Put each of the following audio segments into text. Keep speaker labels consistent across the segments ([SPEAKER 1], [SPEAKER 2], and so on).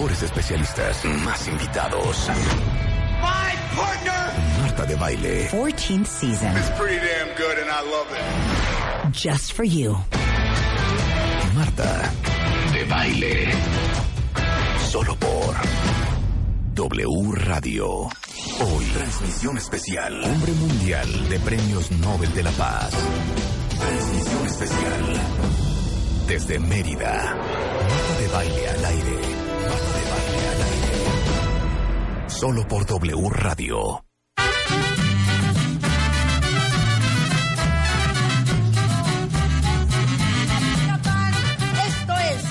[SPEAKER 1] Mejores especialistas. Más invitados.
[SPEAKER 2] My partner
[SPEAKER 1] Marta de Baile.
[SPEAKER 3] 14th season.
[SPEAKER 2] is pretty damn good and I love it.
[SPEAKER 3] Just for you.
[SPEAKER 1] Marta de Baile. Solo por W Radio. Hoy, transmisión especial. Hombre Mundial de Premios Nobel de la Paz. Transmisión especial. Desde Mérida. Marta de Baile al aire. Solo por W Radio.
[SPEAKER 4] Esto es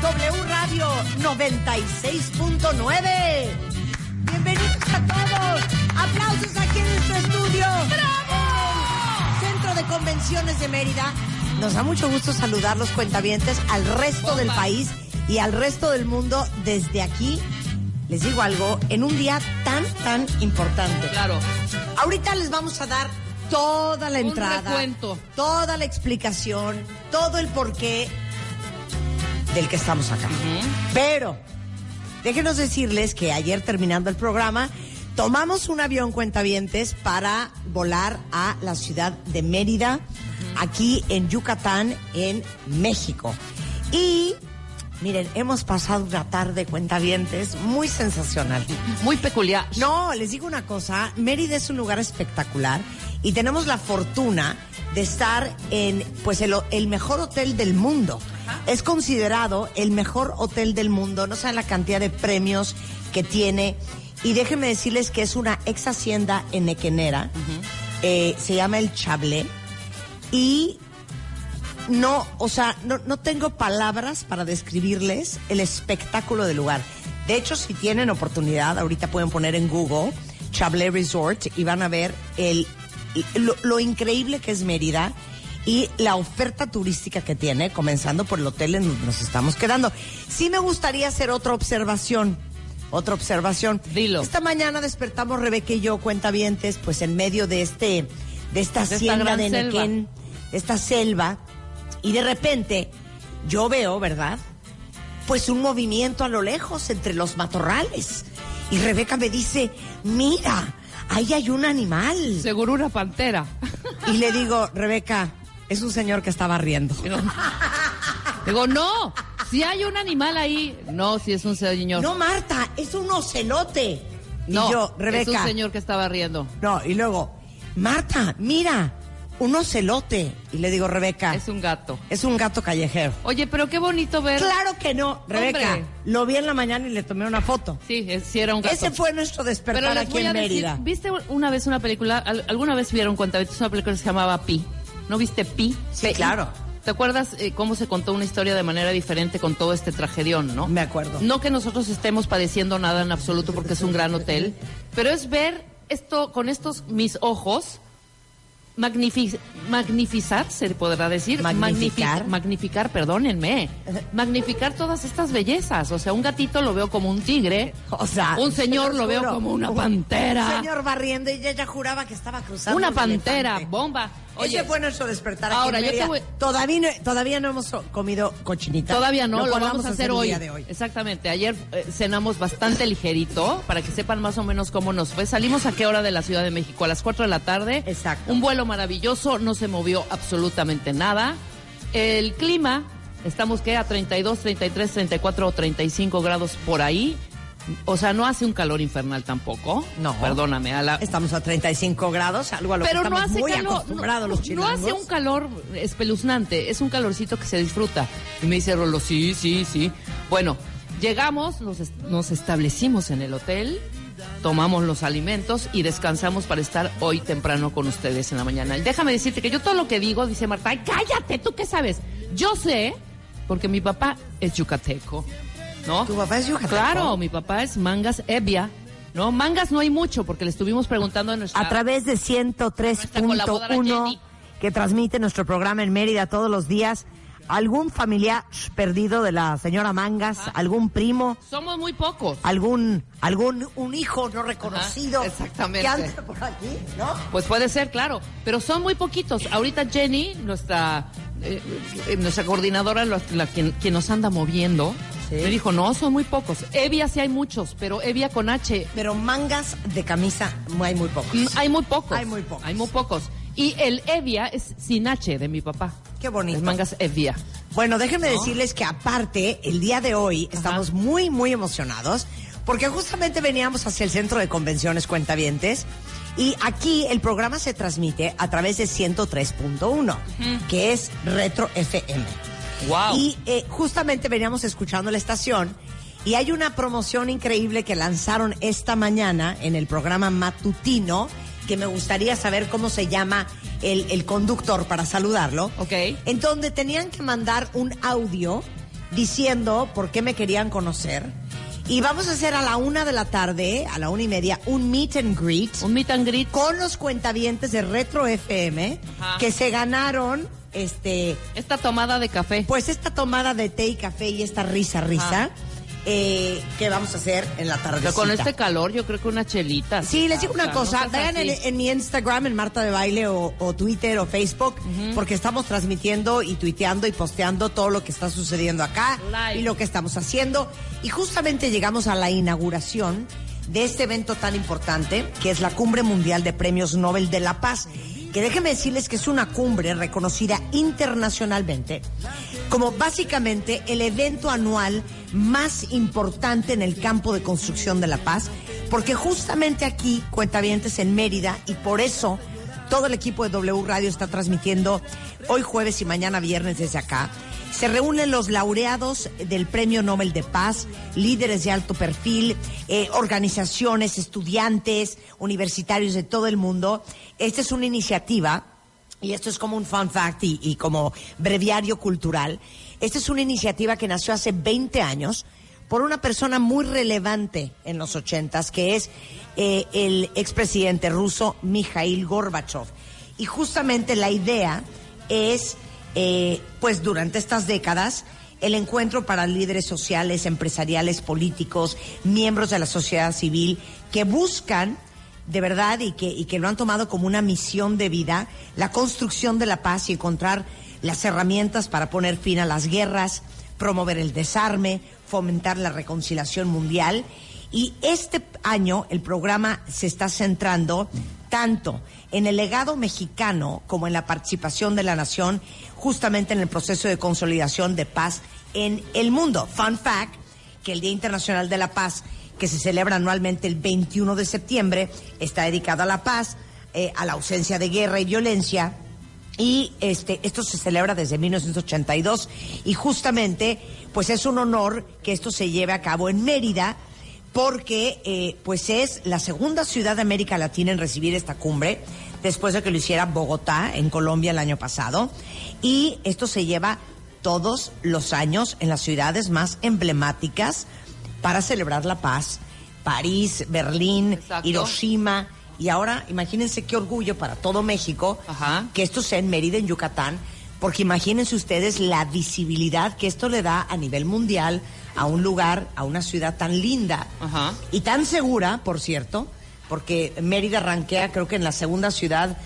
[SPEAKER 4] W Radio 96.9. Bienvenidos a todos. Aplausos aquí en nuestro estudio. ¡Bravo! En el Centro de Convenciones de Mérida. Nos da mucho gusto saludar los cuentavientes al resto del país y al resto del mundo desde aquí. Les digo algo, en un día tan, tan importante.
[SPEAKER 5] Claro.
[SPEAKER 4] Ahorita les vamos a dar toda la
[SPEAKER 5] Un
[SPEAKER 4] entrada,
[SPEAKER 5] recuento.
[SPEAKER 4] toda la explicación, todo el porqué del que estamos acá. Pero déjenos decirles que ayer terminando el programa tomamos un avión cuentavientes para volar a la ciudad de Mérida, aquí en Yucatán, en México. Y miren, hemos pasado una tarde cuentavientes muy sensacional.
[SPEAKER 5] Muy peculiar.
[SPEAKER 4] No, les digo una cosa, Mérida es un lugar espectacular y tenemos la fortuna de estar en pues el, el mejor hotel del mundo. Es considerado el mejor hotel del mundo, no saben la cantidad de premios que tiene y déjenme decirles que es una ex hacienda en Equenera, Eh, se llama el Chablé y no, o sea, no, no tengo palabras para describirles el espectáculo del lugar. De hecho, si tienen oportunidad, ahorita pueden poner en Google Chablé Resort y van a ver el, lo, lo increíble que es Mérida y la oferta turística que tiene, comenzando por el hotel en donde nos estamos quedando. Sí me gustaría hacer otra observación. Otra observación.
[SPEAKER 5] Dilo.
[SPEAKER 4] Esta mañana despertamos Rebeca y yo, cuentavientes, pues en medio de este, de esta
[SPEAKER 5] De
[SPEAKER 4] hacienda de
[SPEAKER 5] selva.
[SPEAKER 4] Nequén, esta selva, y de repente yo veo, ¿verdad? Pues un movimiento a lo lejos entre los matorrales. Y Rebeca me dice, mira, ahí hay un animal.
[SPEAKER 5] Seguro una pantera.
[SPEAKER 4] Y le digo, Rebeca, es un señor que estaba riendo.
[SPEAKER 5] Digo, no, si hay un animal ahí. No, si es un señor.
[SPEAKER 4] No, Marta, es un ocelote.
[SPEAKER 5] No,
[SPEAKER 4] y yo,
[SPEAKER 5] es
[SPEAKER 4] Rebeca.
[SPEAKER 5] un señor que estaba riendo.
[SPEAKER 4] No, y luego, Marta, mira, un ocelote. Y le digo, Rebeca,
[SPEAKER 5] Es un gato.
[SPEAKER 4] es un gato callejero.
[SPEAKER 5] Oye, pero qué bonito ver.
[SPEAKER 4] Claro que no, Rebeca.
[SPEAKER 5] Hombre.
[SPEAKER 4] Lo vi en la mañana y le tomé una foto.
[SPEAKER 5] Sí, es- sí era un gato.
[SPEAKER 4] Ese fue nuestro despertar
[SPEAKER 5] Pero
[SPEAKER 4] aquí en
[SPEAKER 5] decir,
[SPEAKER 4] Mérida.
[SPEAKER 5] ¿viste una vez una película? al- ¿Alguna vez vieron cuentavientes una película que se llamaba Pi? ¿No viste Pi?
[SPEAKER 4] Sí,
[SPEAKER 5] P.I.?
[SPEAKER 4] claro.
[SPEAKER 5] ¿Te acuerdas eh, cómo se contó una historia de manera diferente con todo este tragedión, no?
[SPEAKER 4] Me acuerdo.
[SPEAKER 5] No que nosotros estemos padeciendo nada en absoluto porque es un gran hotel, pero es ver esto con estos mis ojos magnifi- magnificar, se podrá decir,
[SPEAKER 4] Magnificar.
[SPEAKER 5] Magnifi- magnificar, perdónenme, magnificar todas estas bellezas. O sea, un gatito lo veo como un tigre,
[SPEAKER 4] O sea,
[SPEAKER 5] un señor
[SPEAKER 4] se
[SPEAKER 5] lo veo como una
[SPEAKER 4] Un-
[SPEAKER 5] pantera,
[SPEAKER 4] Un señor barriendo y ella juraba que estaba cruzando.
[SPEAKER 5] una
[SPEAKER 4] un
[SPEAKER 5] pantera,
[SPEAKER 4] elefante.
[SPEAKER 5] bomba. Oye,
[SPEAKER 4] Ese fue nuestro despertar aquí
[SPEAKER 5] ahora,
[SPEAKER 4] en
[SPEAKER 5] yo te voy-
[SPEAKER 4] Todavía, no, todavía no hemos comido cochinita.
[SPEAKER 5] Todavía no, lo, vamos a hacer
[SPEAKER 4] el
[SPEAKER 5] hoy.
[SPEAKER 4] día de hoy.
[SPEAKER 5] Exactamente. Ayer eh, cenamos bastante ligerito para que sepan más o menos cómo nos fue. Salimos a qué hora de la Ciudad de México? A las 4 de la tarde.
[SPEAKER 4] Exacto.
[SPEAKER 5] Un vuelo maravilloso, no se movió absolutamente nada. El clima, estamos que a 32, 33, 34 o 35 grados por ahí. O sea, no hace un calor infernal tampoco.
[SPEAKER 4] No.
[SPEAKER 5] Perdóname. A la,
[SPEAKER 4] Estamos a 35 grados, algo a lo
[SPEAKER 5] pero
[SPEAKER 4] que
[SPEAKER 5] no
[SPEAKER 4] estamos
[SPEAKER 5] hace
[SPEAKER 4] muy
[SPEAKER 5] calor,
[SPEAKER 4] acostumbrados
[SPEAKER 5] no,
[SPEAKER 4] los
[SPEAKER 5] no
[SPEAKER 4] chilangos.
[SPEAKER 5] hace un calor espeluznante, es un calorcito que se disfruta. Y me dice Rolo, sí, sí, sí. Bueno, llegamos, nos, est- nos establecimos en el hotel, tomamos los alimentos y descansamos para estar hoy temprano con ustedes en la mañana. Y déjame decirte que yo todo lo que digo, dice Marta, "Ay, cállate, ¿tú qué sabes? Yo sé, porque mi papá es yucateco. ¿No?
[SPEAKER 4] ¿Tu papá es yucateco?
[SPEAKER 5] Claro, mi papá es Mangas Evia, ¿no? Mangas no hay mucho porque le estuvimos preguntando a nuestra...
[SPEAKER 4] A través de
[SPEAKER 5] Nuestra colaboradora
[SPEAKER 4] 103.1
[SPEAKER 5] Jenny.
[SPEAKER 4] que transmite nuestro programa en Mérida todos los días. ¿Algún familiar perdido de la señora Mangas? ¿Algún primo?
[SPEAKER 5] Somos muy pocos.
[SPEAKER 4] ¿Algún algún un hijo no reconocido?
[SPEAKER 5] Ajá, exactamente.
[SPEAKER 4] Que anda por aquí, ¿no?
[SPEAKER 5] Pues puede ser, claro, pero son muy poquitos. Ahorita Jenny, nuestra eh, eh, nuestra coordinadora, la, la- quien, quien nos anda moviendo,
[SPEAKER 4] Sí.
[SPEAKER 5] me dijo, no, son muy pocos. Evia sí hay muchos, pero Evia con H
[SPEAKER 4] Pero mangas de camisa hay muy pocos.
[SPEAKER 5] mm, hay muy pocos.
[SPEAKER 4] Hay muy pocos.
[SPEAKER 5] Hay muy pocos. Y el Evia es sin H de mi papá.
[SPEAKER 4] Qué bonito.
[SPEAKER 5] Mangas Evia.
[SPEAKER 4] Bueno, déjenme decirles que aparte, el día de hoy estamos muy, muy emocionados porque justamente veníamos hacia el centro de convenciones Cuentavientes y aquí el programa se transmite a través de 103.1, que es Retro FM.
[SPEAKER 5] Wow.
[SPEAKER 4] Y eh, justamente veníamos escuchando la estación y hay una promoción increíble que lanzaron esta mañana en el programa matutino que me gustaría saber cómo se llama el, el conductor para saludarlo.
[SPEAKER 5] Ok.
[SPEAKER 4] En donde tenían que mandar un audio diciendo por qué me querían conocer. Y vamos a hacer a la una de la tarde, a la una y media, un meet and greet
[SPEAKER 5] Un meet and greet.
[SPEAKER 4] con los cuentavientes de Retro FM
[SPEAKER 5] Ajá.
[SPEAKER 4] que se ganaron este
[SPEAKER 5] Esta tomada de café.
[SPEAKER 4] pues esta tomada de té y café y esta risa risa
[SPEAKER 5] Ajá.
[SPEAKER 4] eh, que vamos a hacer en la tarde.
[SPEAKER 5] Con este calor, yo creo que una chelita.
[SPEAKER 4] Sí, les digo
[SPEAKER 5] O sea,
[SPEAKER 4] una
[SPEAKER 5] no
[SPEAKER 4] cosa, vean en, mi Instagram, en Marta de Baile o, o Twitter o Facebook, porque estamos transmitiendo y tuiteando y posteando todo lo que está sucediendo acá
[SPEAKER 5] Live.
[SPEAKER 4] y lo que estamos haciendo. Y justamente llegamos a la inauguración de este evento tan importante, que es la Cumbre Mundial de Premios Nobel de la Paz. Que déjenme decirles que es una cumbre reconocida internacionalmente como básicamente el evento anual más importante en el campo de construcción de la paz, porque justamente aquí, Cuentavientes en Mérida, y por eso todo el equipo de W Radio está transmitiendo hoy jueves y mañana viernes desde acá. Se reúnen los laureados del Premio Nobel de Paz, líderes de alto perfil, eh, organizaciones, estudiantes, universitarios de todo el mundo. Esta es una iniciativa y esto es como un fun fact y, como breviario cultural. Esta es una iniciativa que nació hace 20 años por una persona muy relevante en los ochentas, que es eh, el expresidente ruso Mikhail Gorbachev. Y justamente la idea es, eh, pues durante estas décadas, el encuentro para líderes sociales, empresariales, políticos, miembros de la sociedad civil, que buscan de verdad y que, y que lo han tomado como una misión de vida, la construcción de la paz y encontrar las herramientas para poner fin a las guerras, promover el desarme, fomentar la reconciliación mundial. Y este año el programa se está centrando tanto en el legado mexicano como en la participación de la nación justamente en el proceso de consolidación de paz en el mundo. Fun fact, que el Día Internacional de la Paz, que se celebra anualmente el 21 de septiembre, está dedicado a la paz, eh, a la ausencia de guerra y violencia. Y este, esto se celebra desde 1982 y justamente pues es un honor que esto se lleve a cabo en Mérida porque eh, pues es la segunda ciudad de América Latina en recibir esta cumbre después de que lo hiciera Bogotá en Colombia el año pasado y esto se lleva todos los años en las ciudades más emblemáticas para celebrar la paz. París, Berlín,
[SPEAKER 5] Exacto.
[SPEAKER 4] Hiroshima. Y ahora imagínense qué orgullo para todo México
[SPEAKER 5] Ajá.
[SPEAKER 4] que esto sea en Mérida, en Yucatán, porque imagínense ustedes la visibilidad que esto le da a nivel mundial a un lugar, a una ciudad tan linda
[SPEAKER 5] Ajá.
[SPEAKER 4] y tan segura, por cierto, porque Mérida ranquea creo que en la segunda ciudad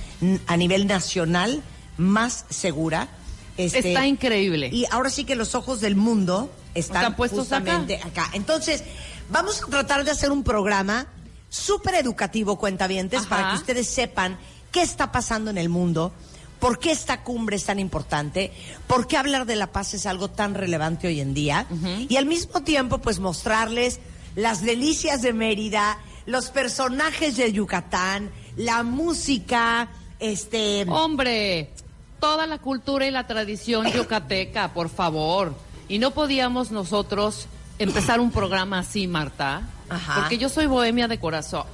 [SPEAKER 4] a nivel nacional más segura. Este,
[SPEAKER 5] Está increíble.
[SPEAKER 4] Y ahora sí que los ojos del mundo están,
[SPEAKER 5] Están puestos acá.
[SPEAKER 4] justamente acá. Entonces, vamos a tratar de hacer un programa súper educativo, cuentavientes,
[SPEAKER 5] Ajá.
[SPEAKER 4] para que ustedes sepan qué está pasando en el mundo, por qué esta cumbre es tan importante, por qué hablar de la paz es algo tan relevante hoy en día, y al mismo tiempo, pues mostrarles las delicias de Mérida, los personajes de Yucatán, la música, este...
[SPEAKER 5] Hombre, toda la cultura y la tradición yucateca, por favor. Y no podíamos nosotros empezar un programa así, Marta.
[SPEAKER 4] Ajá.
[SPEAKER 5] Porque yo soy bohemia de corazón.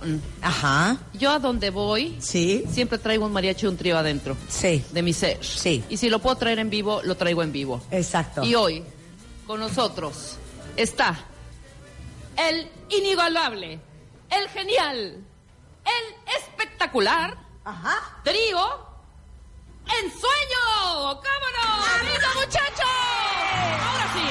[SPEAKER 4] Ajá,
[SPEAKER 5] Yo a donde voy,
[SPEAKER 4] sí,
[SPEAKER 5] siempre traigo un mariachi y un trío adentro
[SPEAKER 4] sí,
[SPEAKER 5] de mi ser.
[SPEAKER 4] Sí.
[SPEAKER 5] Y si lo puedo traer en vivo, lo traigo en vivo.
[SPEAKER 4] exacto.
[SPEAKER 5] Y hoy, con nosotros, está el inigualable, el genial, el espectacular
[SPEAKER 4] Ajá.
[SPEAKER 5] trío En Sueño. ¡Cómo no! ¡Lindo muchachos! Ahora sí.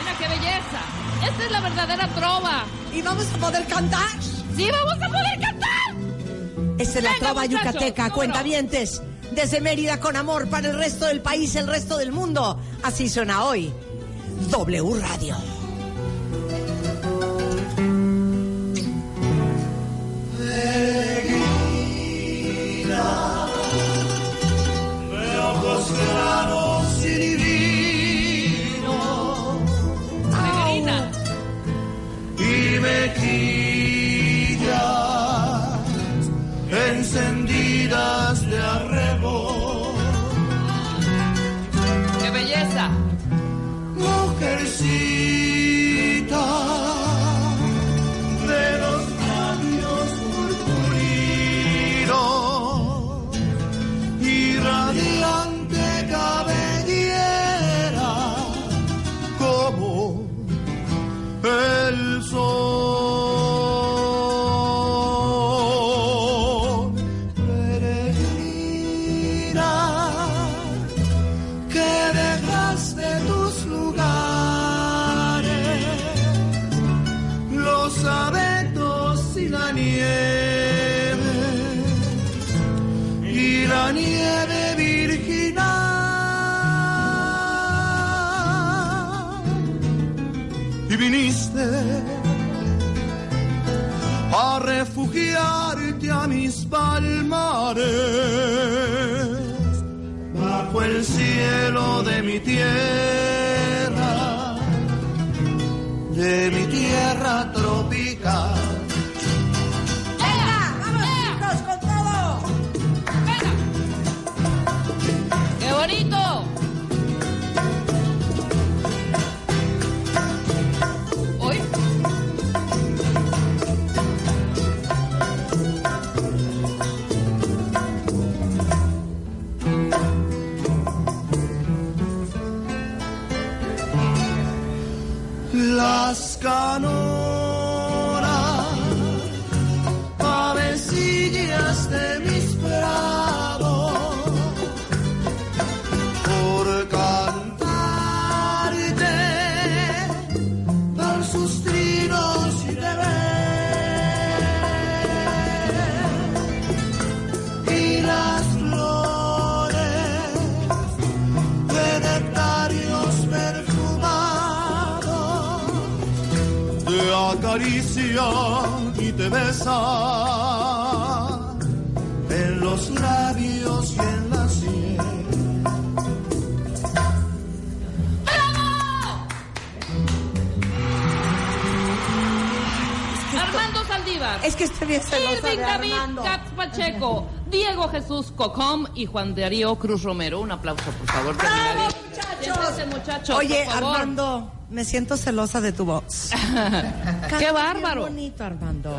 [SPEAKER 5] Mira qué belleza. Esta es la verdadera trova.
[SPEAKER 4] ¿Y vamos a poder cantar?
[SPEAKER 5] ¡Sí vamos a poder cantar!
[SPEAKER 4] Esta es la
[SPEAKER 5] Venga,
[SPEAKER 4] trova
[SPEAKER 5] muchachos,
[SPEAKER 4] yucateca, cuentavientes. Desde Mérida con amor para el resto del país, el resto del mundo. Así suena hoy. W Radio.
[SPEAKER 6] Los y la nieve y la nieve virginal y viniste a refugiarte a mis palmares bajo el cielo de mi tierra, de mi tierra tropical. Las acarician y te besan en los labios y en la sien.
[SPEAKER 5] Armando Saldívar.
[SPEAKER 4] Es que estoy bien celosa de
[SPEAKER 5] Irving David
[SPEAKER 4] Armando.
[SPEAKER 5] Katz Pacheco, Diego Jesús Cocom y Juan Darío Cruz Romero. Un aplauso, por favor.
[SPEAKER 4] ¡Bravo, muchachos!
[SPEAKER 5] Muchachos,
[SPEAKER 4] Oye,
[SPEAKER 5] por favor.
[SPEAKER 4] Armando, me siento celosa de tu voz.
[SPEAKER 5] ¡Qué bárbaro!
[SPEAKER 4] Qué bonito, Armando.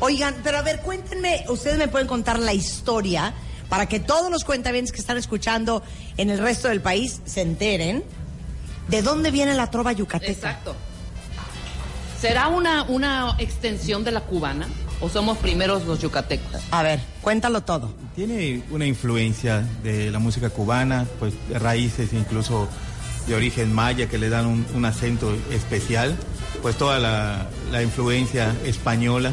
[SPEAKER 4] Oigan, pero a ver, cuéntenme, ustedes me pueden contar la historia para que todos los cuentavientes que están escuchando en el resto del país se enteren de dónde viene la trova yucateca.
[SPEAKER 5] Exacto. ¿Será una, una extensión de la cubana o somos primeros los yucatecos?
[SPEAKER 4] A ver, cuéntalo todo.
[SPEAKER 7] Tiene una influencia de la música cubana, pues de raíces incluso de origen maya que le dan un, un acento especial, pues toda la, la influencia española.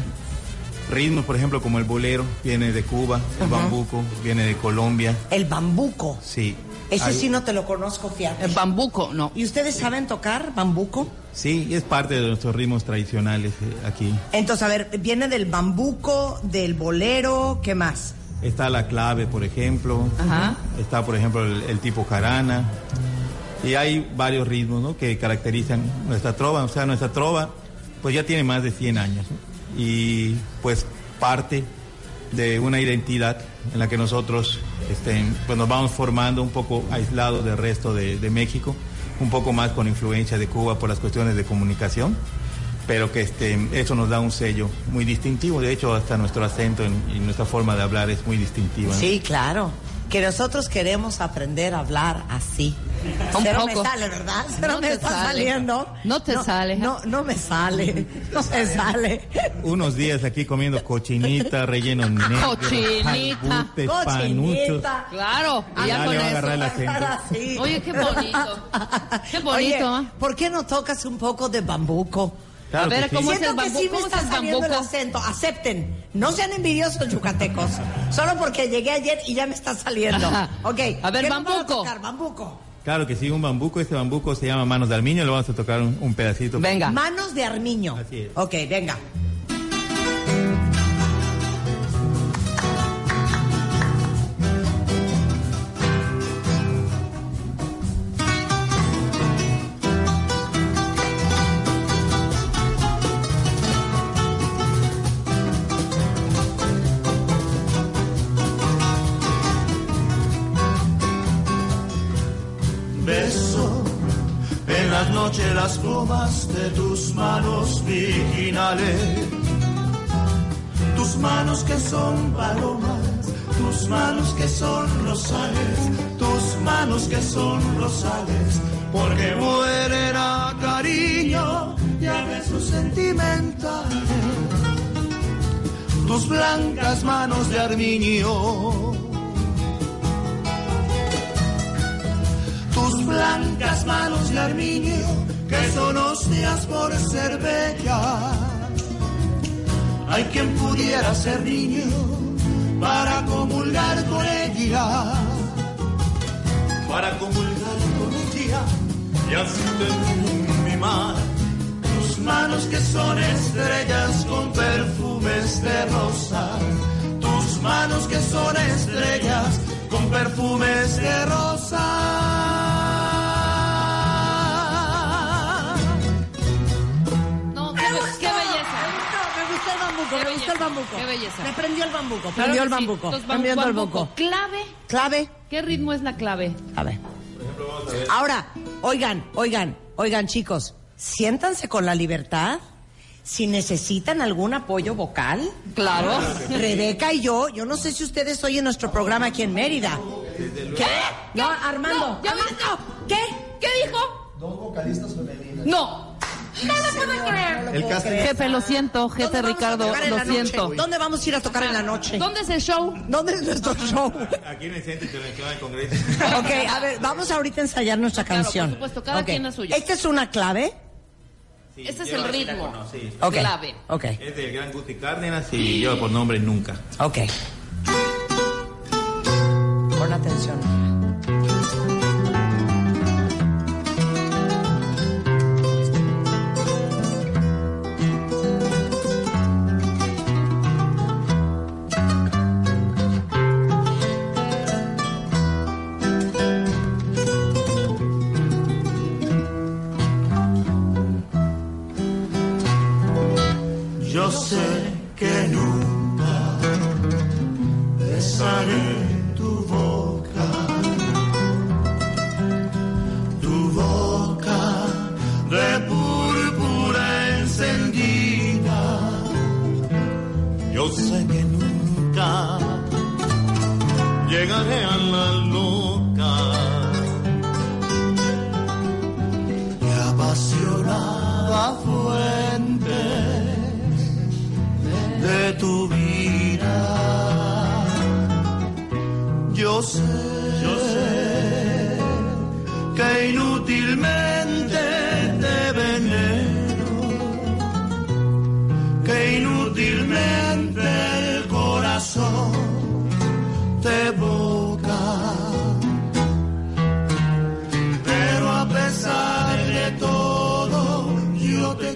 [SPEAKER 7] Ritmos, por ejemplo, como el bolero, viene de Cuba, el bambuco viene de Colombia,
[SPEAKER 4] El bambuco.
[SPEAKER 7] sí.
[SPEAKER 4] Ese
[SPEAKER 7] Hay-
[SPEAKER 4] sí no te lo conozco, fíjate.
[SPEAKER 5] El bambuco, no.
[SPEAKER 4] ¿Y ustedes saben tocar bambuco?
[SPEAKER 7] Sí, es parte de nuestros ritmos tradicionales eh, aquí.
[SPEAKER 4] Entonces, a ver, viene del bambuco, del bolero, ¿qué más?
[SPEAKER 7] Está la clave, por ejemplo.
[SPEAKER 5] Ajá.
[SPEAKER 7] Está, por ejemplo, el, el tipo jarana. Y hay varios ritmos ¿no? que caracterizan nuestra trova. O sea, nuestra trova pues ya tiene más de 100 años. Y pues parte de una identidad en la que nosotros este, pues nos vamos formando un poco aislados del resto de, México, un poco más con influencia de Cuba por las cuestiones de comunicación pero que este, eso nos da un sello muy distintivo. De hecho, hasta nuestro acento en- y nuestra forma de hablar es muy distintiva.
[SPEAKER 4] Sí, claro. Que nosotros queremos aprender a hablar así.
[SPEAKER 5] Un
[SPEAKER 4] Cero
[SPEAKER 5] poco.
[SPEAKER 4] me sale, ¿verdad? Cero
[SPEAKER 5] No
[SPEAKER 4] me está
[SPEAKER 5] sale.
[SPEAKER 4] saliendo.
[SPEAKER 5] No te sale.
[SPEAKER 4] No, no me sale. No me sale.
[SPEAKER 7] Unos días aquí comiendo cochinita, relleno negro,
[SPEAKER 5] Cochinita.
[SPEAKER 7] jalbutes, panuchos.
[SPEAKER 4] Cochinita.
[SPEAKER 5] Claro, y ya
[SPEAKER 7] ya
[SPEAKER 5] con
[SPEAKER 7] le va a
[SPEAKER 5] eso.
[SPEAKER 7] agarrar el.
[SPEAKER 5] Oye, qué bonito. Qué bonito,
[SPEAKER 4] Oye,
[SPEAKER 5] ¿ah?
[SPEAKER 4] ¿por qué no tocas un poco de bambuco?
[SPEAKER 7] Claro
[SPEAKER 5] A ver,
[SPEAKER 7] que sí.
[SPEAKER 5] ¿cómo es
[SPEAKER 4] Siento
[SPEAKER 5] el
[SPEAKER 4] que
[SPEAKER 5] bambu-
[SPEAKER 4] sí me está saliendo el acento. Acepten. No sean envidiosos, yucatecos. Solo porque llegué ayer y ya me está saliendo.
[SPEAKER 5] Ajá.
[SPEAKER 4] Ok.
[SPEAKER 5] A ver,
[SPEAKER 4] ¿qué nos van
[SPEAKER 5] bambuco.
[SPEAKER 4] tocar? Bambuco.
[SPEAKER 7] Claro que sí, un bambuco. Este bambuco se llama manos de armiño. Le vamos a tocar un, un pedacito.
[SPEAKER 5] Venga.
[SPEAKER 4] Manos de armiño.
[SPEAKER 7] Así es.
[SPEAKER 4] Ok, venga.
[SPEAKER 6] De tus manos virginales. Tus manos que son palomas, tus manos que son rosales, tus manos que son rosales, porque mueren a cariño y a besos sentimentales. Tus blancas manos de armiño. tus blancas manos de armiño, que son hostias por ser bella. Hay quien pudiera ser niño para comulgar con ella, para comulgar con ella y así te mimar. Tus manos que son estrellas con perfumes de rosa, tus manos que son estrellas con perfumes de rosa.
[SPEAKER 4] Bambuco,
[SPEAKER 5] Qué
[SPEAKER 4] me gustó el bambuco.
[SPEAKER 5] qué belleza.
[SPEAKER 4] Me prendió el bambuco,
[SPEAKER 5] Claro
[SPEAKER 4] prendió el
[SPEAKER 5] sí.
[SPEAKER 4] bambuco.
[SPEAKER 5] Entonces,
[SPEAKER 4] prendió el
[SPEAKER 5] bambuco.
[SPEAKER 4] bambuco.
[SPEAKER 5] Clave.
[SPEAKER 4] Clave.
[SPEAKER 5] ¿Qué ritmo es la clave?
[SPEAKER 4] A ver. Ahora, oigan, oigan, oigan, chicos, siéntanse con la libertad. Si necesitan algún apoyo vocal,
[SPEAKER 5] Claro.
[SPEAKER 4] Rebeca y yo, yo no sé si ustedes oyen nuestro programa aquí en Mérida. ¿Qué? No, Armando.
[SPEAKER 5] No, ya
[SPEAKER 4] Armando, ¿Qué?
[SPEAKER 5] ¿Qué dijo? Dos vocalistas femeninas. No. No lo puedo creer.
[SPEAKER 7] El casting.
[SPEAKER 5] Jefe, lo siento.
[SPEAKER 4] ¿Dónde
[SPEAKER 5] Jefe Ricardo, lo siento.
[SPEAKER 4] ¿Dónde vamos a ir a tocar en la noche?
[SPEAKER 5] ¿Dónde es el show?
[SPEAKER 4] ¿Dónde es nuestro show?
[SPEAKER 7] Aquí en el Centro Internacional del Congreso.
[SPEAKER 4] Ok, a ver, vamos ahorita a ensayar nuestra
[SPEAKER 5] Claro, por
[SPEAKER 4] canción.
[SPEAKER 5] supuesto, cada
[SPEAKER 4] Ok.
[SPEAKER 5] quien la suya.
[SPEAKER 4] Esta es una clave.
[SPEAKER 7] Sí,
[SPEAKER 5] Ese es el ritmo.
[SPEAKER 7] conocí.
[SPEAKER 4] Ok.
[SPEAKER 5] Clave.
[SPEAKER 4] Ok,
[SPEAKER 7] Es del gran Guti Cárdenas y lleva por nombre Nunca.
[SPEAKER 4] ok. Pon atención.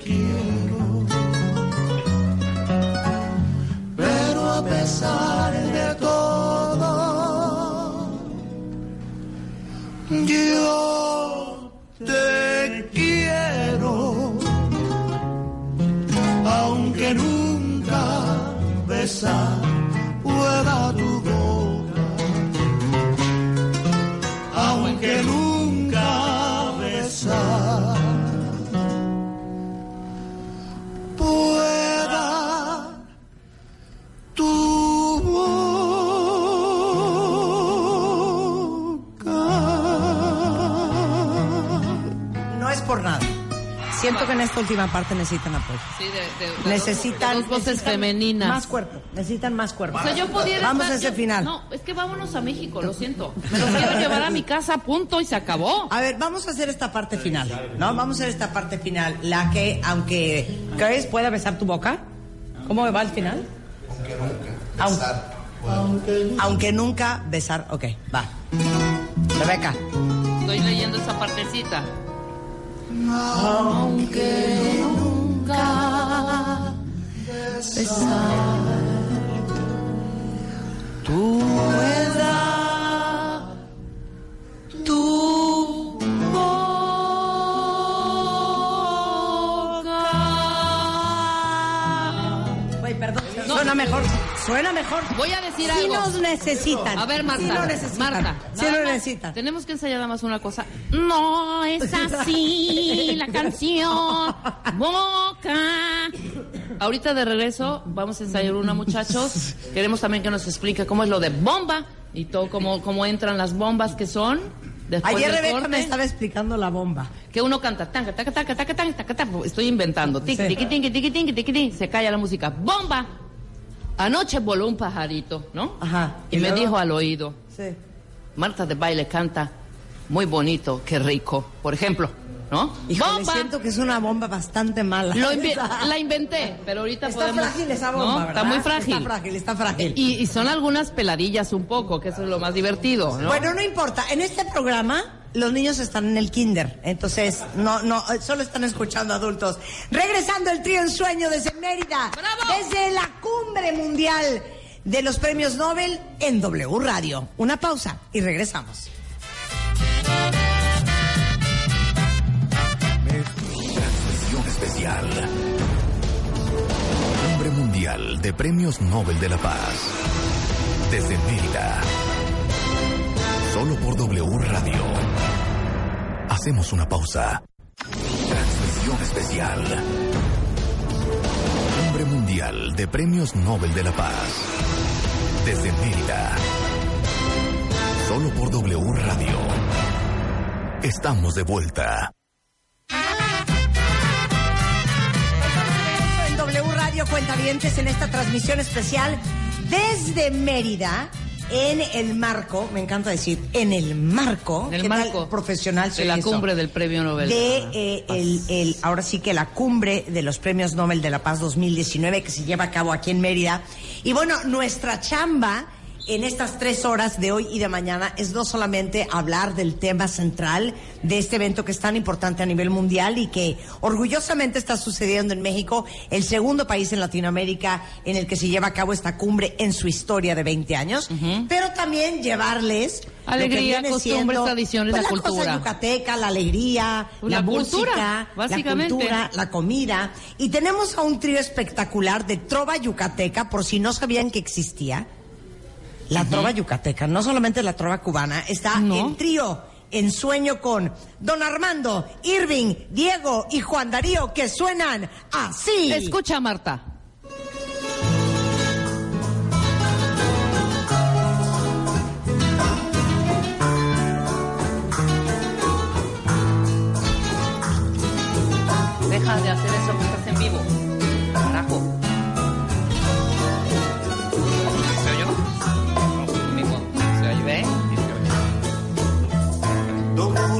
[SPEAKER 6] Yo
[SPEAKER 4] esta última parte necesitan apoyo.
[SPEAKER 5] Sí, de, de- de
[SPEAKER 4] Necesitan,
[SPEAKER 5] dos, voces
[SPEAKER 4] necesitan
[SPEAKER 5] femeninas.
[SPEAKER 4] Más cuerpo. Necesitan más cuerpo.
[SPEAKER 5] O sea, yo pudiera
[SPEAKER 4] Vamos
[SPEAKER 5] estar-
[SPEAKER 4] a ese
[SPEAKER 5] yo-
[SPEAKER 4] final.
[SPEAKER 5] No, es que vámonos a México, lo siento. Me los quiero llevar a mi casa, punto, y se acabó.
[SPEAKER 4] A ver, vamos a hacer esta parte final, ¿no? Vamos a hacer esta parte final, la que, aunque Chris pueda besar tu boca, ¿cómo va al final? Aunque, aunque nunca besar, ok, va. Rebeca.
[SPEAKER 5] Estoy leyendo esa partecita. Aunque nunca besar
[SPEAKER 4] mejor.
[SPEAKER 5] Voy a decir algo.
[SPEAKER 4] nos necesitan.
[SPEAKER 5] A ver, Marta.
[SPEAKER 4] Sí lo necesitan.
[SPEAKER 5] Marta. Nada
[SPEAKER 4] lo necesitan.
[SPEAKER 5] Tenemos que ensayar nada más una cosa. No es así la canción. Boca. Ahorita de regreso vamos a ensayar una, muchachos. Queremos también que nos explique cómo es lo de bomba y todo, cómo, cómo entran las bombas que son. Después
[SPEAKER 4] Ayer Rebeca
[SPEAKER 5] corte.
[SPEAKER 4] me estaba explicando la bomba.
[SPEAKER 5] Que uno canta, taca, taca, taca, taca, taca, taca, taca. estoy inventando. Tiqui,
[SPEAKER 4] Sí.
[SPEAKER 5] tiqui, tiqui, tiqui, tiqui, tiqui. Se calla la música. ¡Bomba! Anoche voló un pajarito, ¿no?
[SPEAKER 4] Ajá.
[SPEAKER 5] Y,
[SPEAKER 4] ¿Y
[SPEAKER 5] me dijo al oído,
[SPEAKER 4] Sí.
[SPEAKER 5] Marta de baile canta muy bonito, qué rico. Por ejemplo, ¿no?
[SPEAKER 4] Híjole,
[SPEAKER 5] ¡Bomba!
[SPEAKER 4] siento que es una bomba bastante mala.
[SPEAKER 5] Lo la inventé, pero ahorita
[SPEAKER 4] Está
[SPEAKER 5] podemos...
[SPEAKER 4] frágil esa bomba,
[SPEAKER 5] ¿no?
[SPEAKER 4] ¿verdad?
[SPEAKER 5] Está muy frágil.
[SPEAKER 4] Está frágil, está frágil.
[SPEAKER 5] Y, y son algunas peladillas un poco, que eso es lo más divertido, ¿no?
[SPEAKER 4] Bueno, no importa. En este programa los niños están en el kinder, entonces no, no, solo están escuchando adultos. Regresando el trío en sueño desde Mérida,
[SPEAKER 5] ¡Bravo!
[SPEAKER 4] desde la cumbre mundial de los premios Nobel en W Radio. Una pausa y regresamos.
[SPEAKER 1] Transmisión especial. Cumbre Mundial de Premios Nobel de la Paz. Desde Mérida. Solo por W Radio. Hacemos una pausa. Transmisión especial. Cumbre Mundial de Premios Nobel de la Paz. Desde Mérida. Solo por W Radio. Estamos de vuelta.
[SPEAKER 4] en W Radio Cuentavientes en esta transmisión especial desde Mérida en el marco, me encanta decir, en el marco,
[SPEAKER 5] En el
[SPEAKER 4] ¿qué tal
[SPEAKER 5] marco
[SPEAKER 4] profesional
[SPEAKER 5] de la cumbre del Premio Nobel.
[SPEAKER 4] de eh, el, el- ahora sí que la cumbre de los premios Nobel de la Paz 2019 que se lleva a cabo aquí en Mérida. Y bueno, nuestra chamba en estas tres horas de hoy y de mañana es no solamente hablar del tema central de este evento que es tan importante a nivel mundial y que orgullosamente está sucediendo en México, el segundo país en Latinoamérica en el que se lleva a cabo esta cumbre en su historia de 20 años, pero también llevarles
[SPEAKER 5] Alegría, costumbres,
[SPEAKER 4] siendo,
[SPEAKER 5] tradiciones,
[SPEAKER 4] pues,
[SPEAKER 5] la
[SPEAKER 4] cosa
[SPEAKER 5] cultura.
[SPEAKER 4] yucateca, la alegría,
[SPEAKER 5] Pues
[SPEAKER 4] la,
[SPEAKER 5] la
[SPEAKER 4] música,
[SPEAKER 5] cultura, básicamente.
[SPEAKER 4] la cultura, la comida. Y tenemos a un trío espectacular de trova yucateca, por si no sabían que existía. La trova yucateca, no solamente la trova cubana, está
[SPEAKER 5] No.
[SPEAKER 4] el trío en sueño con Don Armando, Irving, Diego y Juan Darío, que suenan así.
[SPEAKER 5] Escucha, Marta. Deja de hacer eso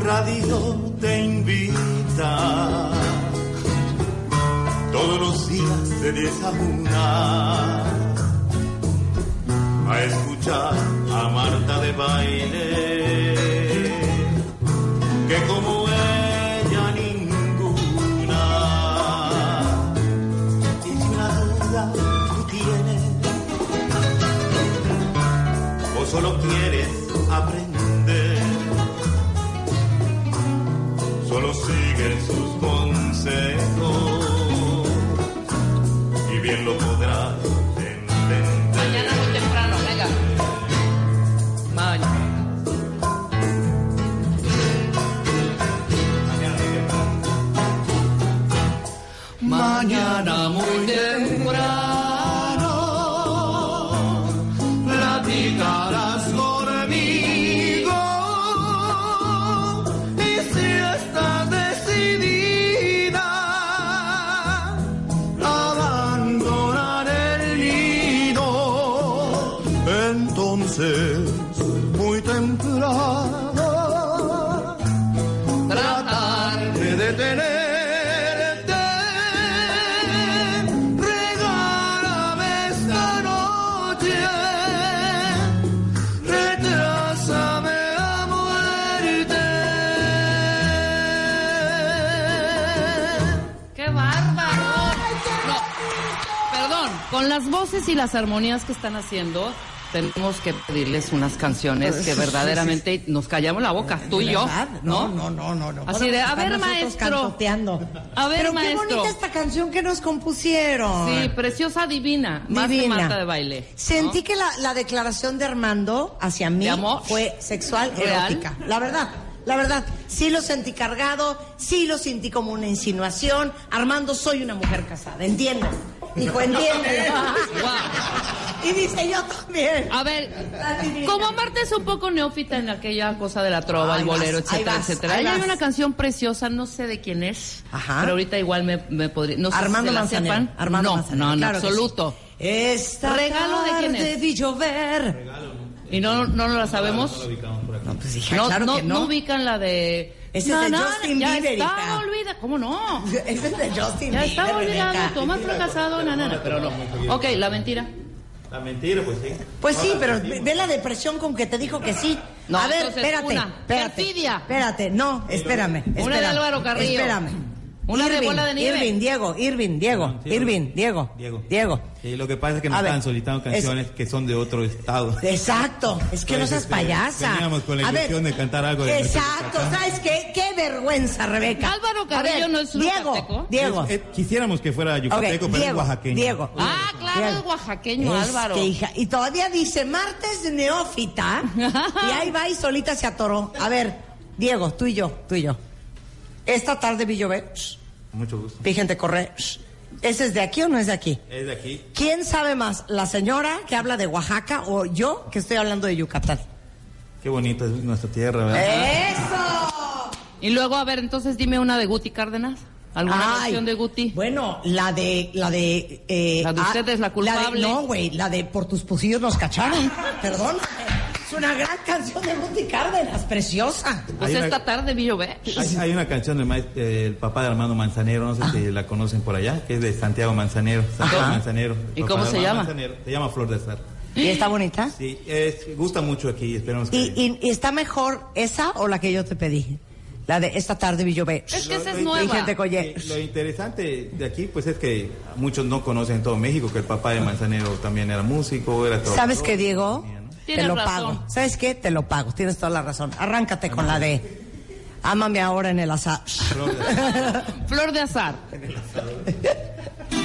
[SPEAKER 6] Radio te invita. Todos los días de 10 a 1 a escuchar a Marta de baile. Que como ella ninguna. Si una duda tú tienes o solo quieres aprender sigue sus consejos y bien lo podrás entender.
[SPEAKER 5] Mañana muy temprano, venga. Mañana. Mañana muy temprano voces y las armonías que están haciendo, tenemos que pedirles unas canciones que verdaderamente nos callamos la boca, tú y yo.
[SPEAKER 4] No, no, no, no. no.
[SPEAKER 5] Así de, a ver, maestro. A ver,
[SPEAKER 4] Pero
[SPEAKER 5] maestro.
[SPEAKER 4] qué bonita esta canción que nos compusieron.
[SPEAKER 5] Sí, preciosa, divina, más que. Marta de baile.
[SPEAKER 4] Sentí que la, la declaración de Armando hacia mí fue sexual erótica. La verdad, la verdad. Sí lo sentí cargado, sí lo sentí como una insinuación. Armando, soy una mujer casada, ¿entiendes? Dijo, entiende. Y dice, yo también.
[SPEAKER 5] A ver, como Marta es un poco neófita en aquella cosa de la trova, el bolero, etcétera,
[SPEAKER 4] vas,
[SPEAKER 5] etcétera.
[SPEAKER 4] ahí
[SPEAKER 5] hay
[SPEAKER 4] vas.
[SPEAKER 5] una canción preciosa, no sé de quién es,
[SPEAKER 4] Ajá.
[SPEAKER 5] pero ahorita igual me, me podría... No sé si
[SPEAKER 4] Armando
[SPEAKER 5] se la sepan.
[SPEAKER 4] Armando
[SPEAKER 5] no,
[SPEAKER 4] Manzanero,
[SPEAKER 5] no, en
[SPEAKER 4] claro
[SPEAKER 5] absoluto.
[SPEAKER 4] sí. Esta
[SPEAKER 5] ¿Regalo de quién es?
[SPEAKER 4] vi llover.
[SPEAKER 5] ¿Y no, no la sabemos?
[SPEAKER 4] No, pues hija,
[SPEAKER 5] No,
[SPEAKER 4] claro
[SPEAKER 5] no,
[SPEAKER 4] que
[SPEAKER 5] no
[SPEAKER 4] no.
[SPEAKER 5] ubican la de...
[SPEAKER 4] Ese es de
[SPEAKER 5] na,
[SPEAKER 4] Justin
[SPEAKER 5] ya
[SPEAKER 4] Bieber,
[SPEAKER 5] estaba
[SPEAKER 4] hija.
[SPEAKER 5] olvidada, ¿cómo no?
[SPEAKER 4] Ese es de Justin
[SPEAKER 5] Ya
[SPEAKER 4] Bieber,
[SPEAKER 5] estaba olvidado. Tomás fracasado, na, na, na, pero no. Ok, la mentira.
[SPEAKER 7] La mentira, pues sí.
[SPEAKER 4] Pues sí, pero ve ve la depresión con que te dijo que sí.
[SPEAKER 5] No,
[SPEAKER 4] a ver,
[SPEAKER 5] entonces,
[SPEAKER 4] espérate,
[SPEAKER 5] una,
[SPEAKER 4] espérate.
[SPEAKER 5] perfidia.
[SPEAKER 4] Espérate, no, espérame.
[SPEAKER 5] Una de
[SPEAKER 4] espérame,
[SPEAKER 5] Álvaro Carrillo.
[SPEAKER 4] Espérame.
[SPEAKER 5] Una de bola de nieve.
[SPEAKER 4] Irving, Diego, Irving, Diego,
[SPEAKER 7] Sí,
[SPEAKER 4] Irving, Diego,
[SPEAKER 7] Diego.
[SPEAKER 4] Diego.
[SPEAKER 7] Sí, lo que pasa es que nos están solicitando
[SPEAKER 4] es-
[SPEAKER 7] canciones que son de otro estado.
[SPEAKER 4] Exacto, es que no
[SPEAKER 7] Pues,
[SPEAKER 4] seas
[SPEAKER 7] este,
[SPEAKER 4] payasa.
[SPEAKER 7] veníamos con la ilusión de cantar algo de
[SPEAKER 4] Exacto. ¿sabes qué? Qué vergüenza, Rebeca.
[SPEAKER 5] Álvaro Carrillo no es
[SPEAKER 4] Diego,
[SPEAKER 5] yucateco.
[SPEAKER 4] Diego.
[SPEAKER 7] Es- quisiéramos que fuera yucateco, pero es oaxaqueño.
[SPEAKER 4] Diego.
[SPEAKER 5] Ah, claro,
[SPEAKER 4] Diego.
[SPEAKER 5] es oaxaqueño,
[SPEAKER 4] Es
[SPEAKER 5] Álvaro.
[SPEAKER 4] que, hija, y todavía dice, Marta es neófita, y ahí va y solita se atoró. A ver, Diego, tú y yo, tú y yo. Esta tarde vi llover, shh,
[SPEAKER 7] Mucho gusto.
[SPEAKER 4] vi gente correr. shh. ¿Ese es de aquí o no es de aquí?
[SPEAKER 7] Es de aquí.
[SPEAKER 4] ¿Quién sabe más, la señora que habla de Oaxaca o yo que estoy hablando de Yucatán?
[SPEAKER 7] Qué bonita es nuestra tierra, ¿verdad?
[SPEAKER 4] ¡Eso!
[SPEAKER 5] Y luego, a ver, entonces dime una de Guti Cárdenas. ¿Alguna versión de Guti?
[SPEAKER 4] Bueno, la de, la de... eh,
[SPEAKER 5] La de
[SPEAKER 4] ah,
[SPEAKER 5] usted es la
[SPEAKER 4] de-
[SPEAKER 5] culpable.
[SPEAKER 4] no, güey, la de Por tus pocillos nos cacharon. Perdón. Una gran canción de Guti Cárdenas, preciosa.
[SPEAKER 5] Pues
[SPEAKER 7] Hay una-
[SPEAKER 5] esta tarde vi llover.
[SPEAKER 7] Hay, hay una canción del maest- eh, el papá de Armando Manzanero, no sé si la conocen por allá, que es de Santiago Manzanero. Santiago. Manzanero.
[SPEAKER 5] ¿Y cómo
[SPEAKER 7] de
[SPEAKER 5] se llama?
[SPEAKER 7] Manzanero. Se llama Flor de Azar.
[SPEAKER 4] ¿Y está bonita?
[SPEAKER 7] Sí, es, gusta mucho aquí, esperemos que...
[SPEAKER 4] ¿Y, y, y está mejor esa o la que yo te pedí? La de esta tarde vi llover.
[SPEAKER 5] Es que esa es nueva.
[SPEAKER 7] Lo interesante de aquí, pues es que muchos no conocen en todo México que el papá de Manzanero también era músico, era
[SPEAKER 4] ¿Sabes qué, Diego? Te lo
[SPEAKER 5] razón.
[SPEAKER 4] pago. ¿Sabes qué? Te lo pago. Tienes toda la razón. Arráncate con la de Ámame ahora en el azar.
[SPEAKER 7] Flor de Azar.
[SPEAKER 5] Flor de azar.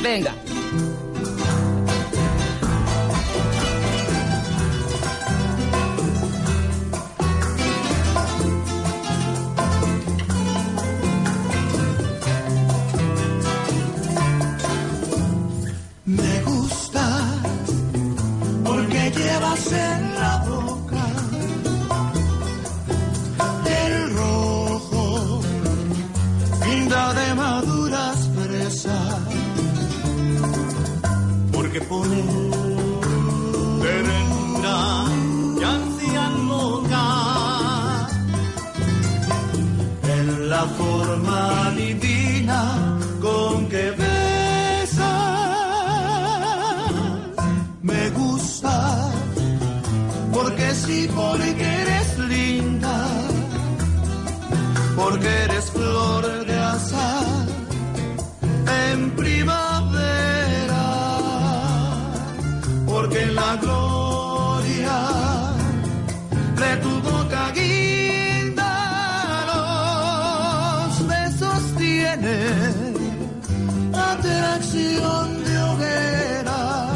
[SPEAKER 5] Venga.
[SPEAKER 6] Me gusta porque llevas en porque eres linda, porque eres flor atracción de hoguera.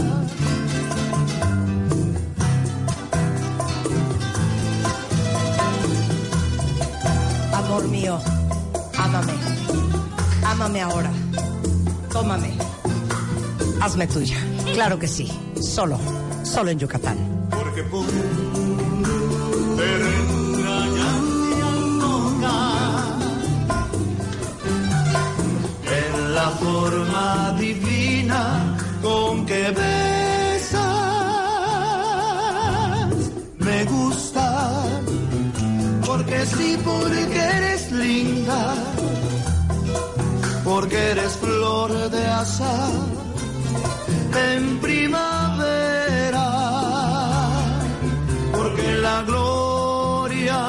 [SPEAKER 4] Amor mío, ámame. Ámame ahora. Tómame. Hazme tuya. Claro que sí. Solo. Solo en Yucatán.
[SPEAKER 6] Porque forma divina con que besas. Me gusta, porque sí, porque eres linda, porque eres flor de azar en primavera, porque la gloria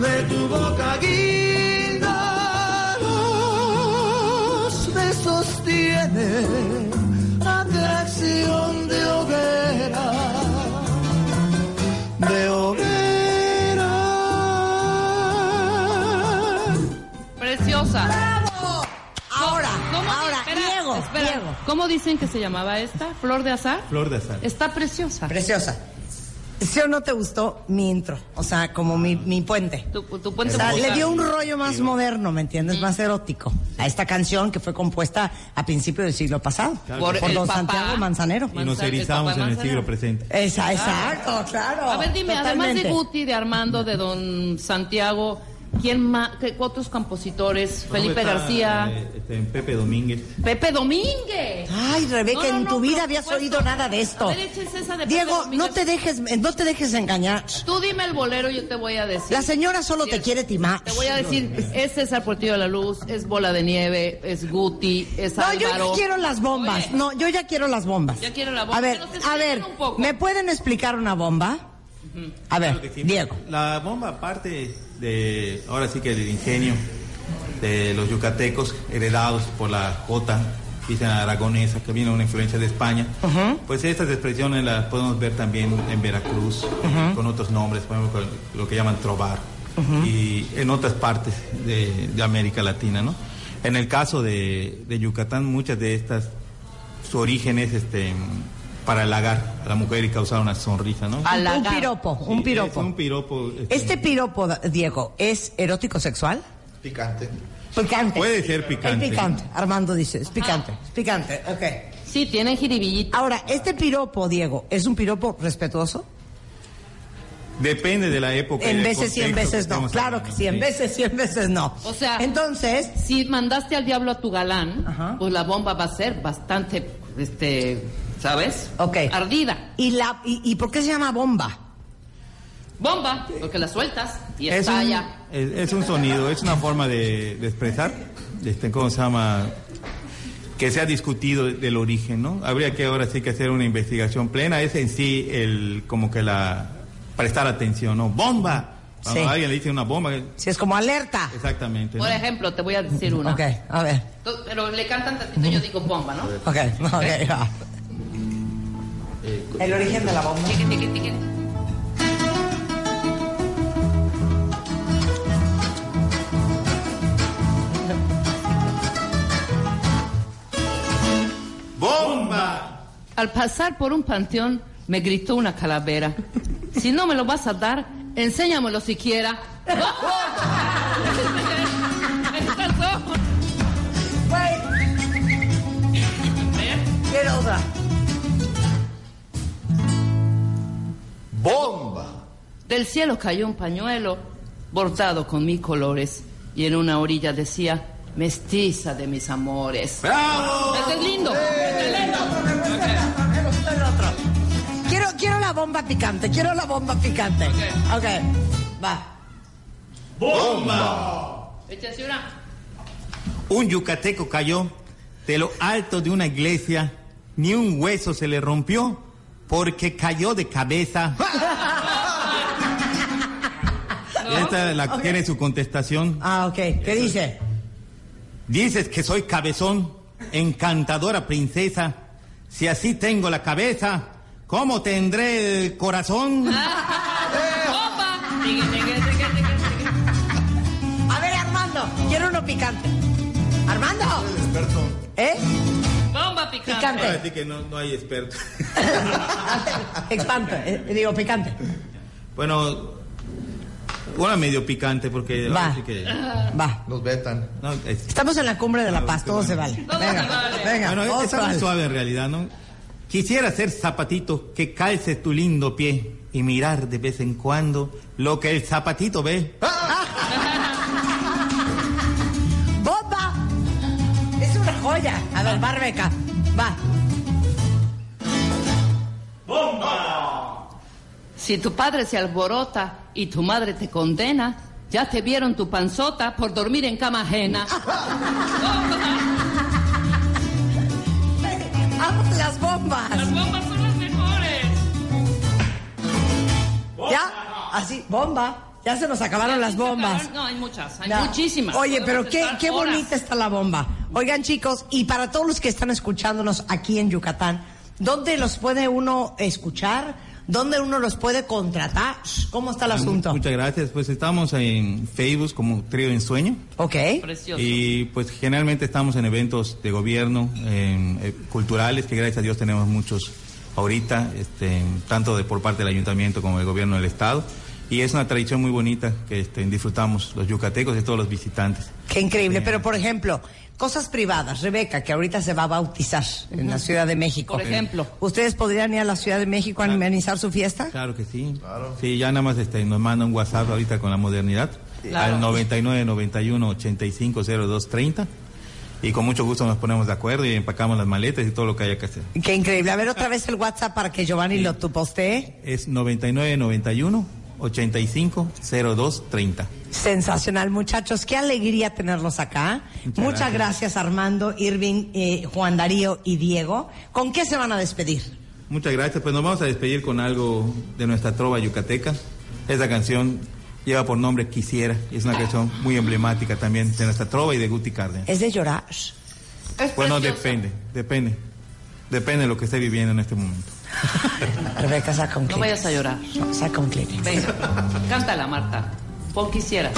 [SPEAKER 6] de tu boca guía atracción de hoguera, de hoguera.
[SPEAKER 5] Preciosa.
[SPEAKER 4] Ahora,
[SPEAKER 5] ¿Cómo-
[SPEAKER 4] ahora,
[SPEAKER 5] espera,
[SPEAKER 4] Diego,
[SPEAKER 5] espera.
[SPEAKER 4] Diego.
[SPEAKER 5] ¿Cómo dicen que se llamaba esta? ¿Flor de azar?
[SPEAKER 7] Flor de azar.
[SPEAKER 5] Está preciosa.
[SPEAKER 4] Preciosa. ¿Sí o no te gustó mi intro? O sea, como mi, mi puente.
[SPEAKER 5] Tu, tu
[SPEAKER 4] O
[SPEAKER 5] puente
[SPEAKER 4] sea,
[SPEAKER 5] musical.
[SPEAKER 4] le dio un rollo más moderno, ¿me entiendes? Más erótico a esta canción que fue compuesta a principios del siglo pasado
[SPEAKER 5] Por
[SPEAKER 4] por,
[SPEAKER 5] el
[SPEAKER 4] don
[SPEAKER 5] papá.
[SPEAKER 4] Santiago Manzanero.
[SPEAKER 7] Y nos
[SPEAKER 5] el
[SPEAKER 7] erizamos en el siglo presente.
[SPEAKER 4] Esa, exacto, claro.
[SPEAKER 5] A ver, dime, además de. Guti, de Armando, de Don Santiago, ¿quién más? ¿Qué otros compositores? Felipe
[SPEAKER 7] Está,
[SPEAKER 5] García,
[SPEAKER 7] eh, este, Pepe Domínguez.
[SPEAKER 5] Pepe Domínguez.
[SPEAKER 4] Ay, Rebeca,
[SPEAKER 5] No, no,
[SPEAKER 4] en tu vida habías
[SPEAKER 5] supuesto.
[SPEAKER 4] oído nada de esto.
[SPEAKER 5] A ver, esa de
[SPEAKER 4] Diego, no te dejes, no te dejes engañar.
[SPEAKER 5] Tú dime el bolero, yo te voy a decir.
[SPEAKER 4] La señora solo te quiere timar.
[SPEAKER 5] Te voy a decir, es César Portillo de la Luz, es Bola de Nieve, es Guti, es
[SPEAKER 4] No, yo ya quiero las bombas.
[SPEAKER 5] Oye,
[SPEAKER 4] No, yo ya quiero las bombas.
[SPEAKER 5] Ya quiero la bomba.
[SPEAKER 4] A ver, a ver. ¿me pueden explicar una bomba? A ver,
[SPEAKER 7] Claro que sí.
[SPEAKER 4] Diego.
[SPEAKER 7] La bomba aparte de, ahora sí que del ingenio de los yucatecos heredados por la jota, dicen aragonesa, que viene una influencia de España, pues estas expresiones las podemos ver también en Veracruz, con otros nombres, por ejemplo, con lo que llaman trobar, y en otras partes de, de América Latina, ¿no? En el caso de, de Yucatán, muchas de estas, su origen es este, para halagar a la mujer y causar una sonrisa, ¿no?
[SPEAKER 4] Un piropo, un
[SPEAKER 7] Sí,
[SPEAKER 4] piropo.
[SPEAKER 7] Es un piropo. este,
[SPEAKER 4] ¿Este piropo, Diego, es erótico sexual?
[SPEAKER 2] Picante.
[SPEAKER 4] Picante.
[SPEAKER 7] Puede ser picante.
[SPEAKER 4] Es picante. Armando dice, es picante. Es picante, ok.
[SPEAKER 5] Sí, tienen jiribillito.
[SPEAKER 4] Ahora, ¿este piropo, Diego, es un piropo respetuoso?
[SPEAKER 7] Depende de la época.
[SPEAKER 4] En veces sí, en veces no. Claro que sí, en veces sí, en veces no.
[SPEAKER 5] O sea-
[SPEAKER 4] Entonces,
[SPEAKER 5] Si mandaste al diablo a tu galán,
[SPEAKER 4] Ajá.
[SPEAKER 5] pues la bomba va a ser bastante, este, ¿sabes?
[SPEAKER 4] ok.
[SPEAKER 5] Ardida.
[SPEAKER 4] ¿Y, la, y, y por qué se llama bomba?
[SPEAKER 5] Bomba, porque la sueltas y
[SPEAKER 7] Es un,
[SPEAKER 5] estalla.
[SPEAKER 7] es, es un sonido, es una forma de, de expresar, este, ¿cómo se llama? Que se ha discutido del origen, ¿no? Habría que ahora sí que hacer una investigación plena. Es en sí el, como que la, prestar atención, ¿no? ¡Bomba! Cuando
[SPEAKER 4] Sí.
[SPEAKER 7] alguien le dice una bomba,
[SPEAKER 4] Si es como alerta.
[SPEAKER 7] exactamente. ¿no?
[SPEAKER 5] Por ejemplo, te voy a decir una.
[SPEAKER 4] Ok, a ver.
[SPEAKER 5] Tú- Pero le cantan tantito, yo digo bomba, ¿no?
[SPEAKER 4] Ok, ok, va. El origen de la bomba.
[SPEAKER 7] ¡Bomba!
[SPEAKER 5] Al pasar por un panteón, me gritó una calavera. Si no me lo vas a dar, enséñamelo siquiera. Estas son.
[SPEAKER 4] Quiero
[SPEAKER 2] ¡Bomba!
[SPEAKER 5] Del cielo cayó un pañuelo bordado con mil colores y en una orilla decía, mestiza de mis amores.
[SPEAKER 7] ¡Bravo!
[SPEAKER 5] Este es lindo. este es lindo.
[SPEAKER 4] Quiero, quiero la bomba picante, quiero la bomba picante. Ok, va.
[SPEAKER 7] ¡Bomba!
[SPEAKER 5] Échase una.
[SPEAKER 7] Un yucateco cayó de lo alto de una iglesia, ni un hueso se le rompió porque cayó de cabeza. Esta la, tiene su contestación.
[SPEAKER 4] Ah, ok. ¿Qué dice?
[SPEAKER 7] Dices que soy cabezón, encantadora princesa. Si así tengo la cabeza, ¿cómo tendré el corazón?
[SPEAKER 4] A ver, Armando, quiero uno picante. Armando.
[SPEAKER 2] Experto.
[SPEAKER 4] ¿Eh?
[SPEAKER 5] Bomba picante.
[SPEAKER 4] Picante.
[SPEAKER 7] Ahora sí que no, no hay experto.
[SPEAKER 4] Expante, eh, digo picante.
[SPEAKER 7] bueno, una medio picante porque... ahora
[SPEAKER 4] Va.
[SPEAKER 7] sí que-
[SPEAKER 4] Va.
[SPEAKER 2] Nos vetan.
[SPEAKER 7] no, es-
[SPEAKER 4] Estamos en la cumbre de la paz, todo se vale.
[SPEAKER 5] Todo se
[SPEAKER 4] Venga,
[SPEAKER 5] vale.
[SPEAKER 4] venga,
[SPEAKER 7] Bueno, es
[SPEAKER 4] vale.
[SPEAKER 7] suave en realidad, ¿no? Quisiera ser zapatito que calce tu lindo pie y mirar de vez en cuando lo que el zapatito ve.
[SPEAKER 4] ¡Bomba! Joya. A ver, Barbeca, va.
[SPEAKER 5] Si tu padre se alborota
[SPEAKER 6] y tu madre te condena. Ya te vieron tu panzota por dormir en cama ajena.
[SPEAKER 4] ¡Amo las bombas!
[SPEAKER 6] Las bombas son las mejores.
[SPEAKER 4] Ya, así, bomba. Ya se nos acabaron las bombas.
[SPEAKER 6] No, hay muchas, hay
[SPEAKER 4] No.
[SPEAKER 6] muchísimas.
[SPEAKER 4] Oye,
[SPEAKER 6] Podemos
[SPEAKER 4] pero qué, qué
[SPEAKER 6] horas.
[SPEAKER 4] bonita está la bomba. Oigan, chicos, y para todos los que están escuchándonos aquí en Yucatán, ¿dónde los puede uno escuchar? ¿Dónde uno los puede contratar? ¿Cómo está el asunto?
[SPEAKER 7] Muchas gracias. Pues estamos en Facebook como Trío en Sueño.
[SPEAKER 4] Ok.
[SPEAKER 6] Precioso.
[SPEAKER 7] Y pues generalmente estamos en eventos de gobierno, en, eh, culturales, que gracias a Dios tenemos muchos ahorita, este, tanto de por parte del ayuntamiento como del gobierno del estado. Y es una tradición muy bonita que este, disfrutamos los yucatecos y todos los visitantes.
[SPEAKER 4] Qué increíble. Pero, por ejemplo, cosas privadas. Rebeca, que ahorita se va a bautizar en la Ciudad de México.
[SPEAKER 6] Por ejemplo.
[SPEAKER 4] ¿Ustedes podrían ir a la Ciudad de México a amenizar su fiesta?
[SPEAKER 7] Claro que sí. Sí, ya nada más este, nos manda un WhatsApp ahorita con la modernidad.
[SPEAKER 6] Claro.
[SPEAKER 7] Al 99 91 85 02 30. Y con mucho gusto nos ponemos de acuerdo y empacamos las maletas y todo lo que haya que hacer.
[SPEAKER 4] Qué increíble. A ver otra vez el WhatsApp para que Giovanni lo tu postee.
[SPEAKER 7] Es 99 91 85 02 30.
[SPEAKER 4] Sensacional, muchachos. Qué alegría tenerlos acá. Muchas,
[SPEAKER 7] Muchas
[SPEAKER 4] gracias.
[SPEAKER 7] gracias.
[SPEAKER 4] Armando, Irving, eh, Juan Darío y Diego. ¿Con qué se van a despedir?
[SPEAKER 7] Muchas gracias. Pues nos vamos a despedir con algo de nuestra trova yucateca. Esta canción lleva por nombre Quisiera. y Es una canción muy emblemática también de nuestra trova y de Guti Cárdenas.
[SPEAKER 4] Es de llorar.
[SPEAKER 6] Es
[SPEAKER 7] Bueno,
[SPEAKER 6] preciosa.
[SPEAKER 7] depende, depende. Depende de lo que esté viviendo en este momento.
[SPEAKER 4] Rebeca, saca un
[SPEAKER 6] No
[SPEAKER 4] clip.
[SPEAKER 6] vayas a llorar.
[SPEAKER 4] No, saca un clip.
[SPEAKER 6] Venga, cántala, Marta. Pon. Quisiera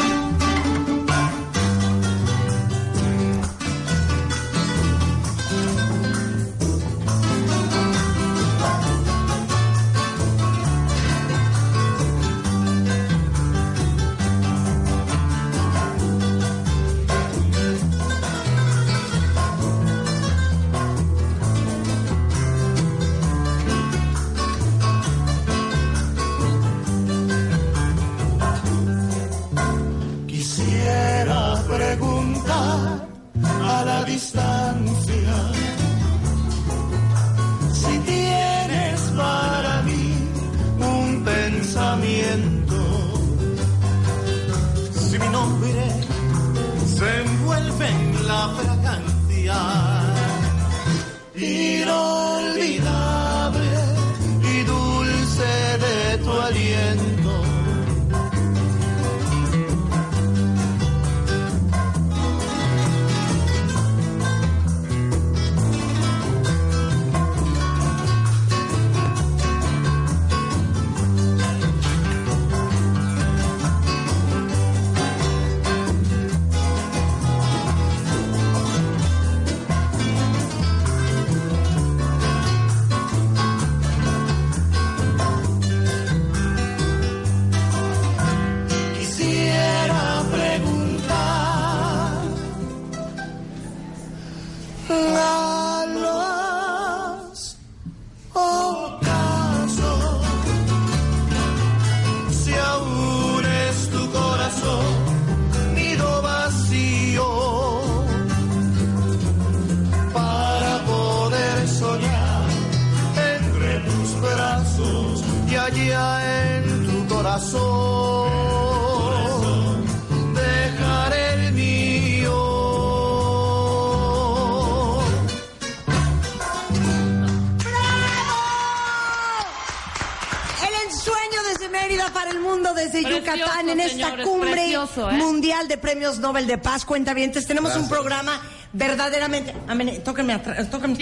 [SPEAKER 4] esta
[SPEAKER 6] señores,
[SPEAKER 4] cumbre
[SPEAKER 6] precioso, ¿eh?
[SPEAKER 4] mundial de premios Nobel de Paz. Cuentavientes, tenemos un programa verdaderamente. amene- tóquenme atrás, tóquenme.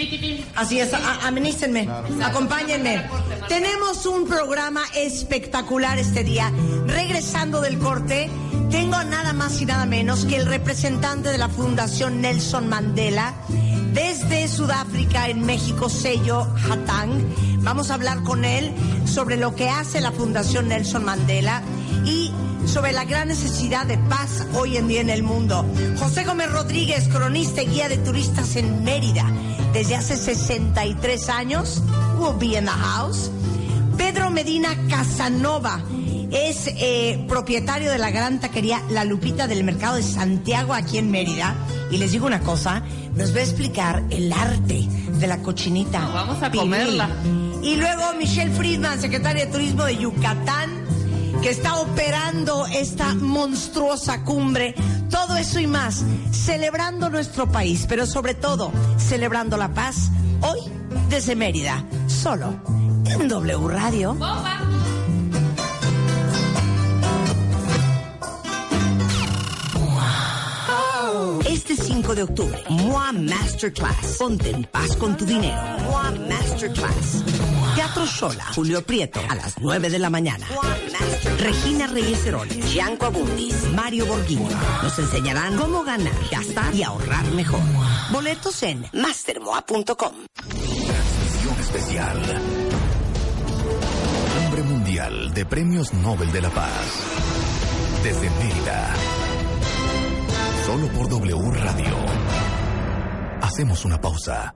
[SPEAKER 4] Así es, a- amenícenme, acompáñenme. Tenemos un programa espectacular este día. Regresando del corte, tengo nada más y nada menos que el representante de la Fundación Nelson Mandela desde Sudáfrica en México, Sello Hatang. Vamos a hablar con él sobre lo que hace la Fundación Nelson Mandela y sobre la gran necesidad de paz hoy en día en el mundo. José Gómez Rodríguez, cronista y guía de turistas en Mérida desde hace 63 años, will be in the house. Pedro Medina Casanova es eh, propietario de la gran taquería La Lupita del Mercado de Santiago aquí en Mérida. Y les digo una cosa, nos va a explicar el arte de la cochinita.
[SPEAKER 6] Vamos a comerla.
[SPEAKER 4] Y luego Michelle Friedman, secretaria de Turismo de Yucatán, que está operando esta monstruosa cumbre. Todo eso y más, celebrando nuestro país, pero sobre todo celebrando la paz, hoy desde Mérida, solo en W Radio. Este 5 de octubre, MOA Masterclass. Ponte en paz con tu dinero. MOA Masterclass. Teatro Sola, Julio Prieto, a las 9 de la mañana. Regina Reyes Heroles, Gianco Abundis, Mario Borghini. Nos enseñarán cómo ganar, gastar y ahorrar mejor. Boletos en mastermoa.com.
[SPEAKER 1] Transmisión especial. Hombre Mundial de Premios Nobel de la Paz. Desde Mérida. Solo por W Radio. Hacemos una pausa.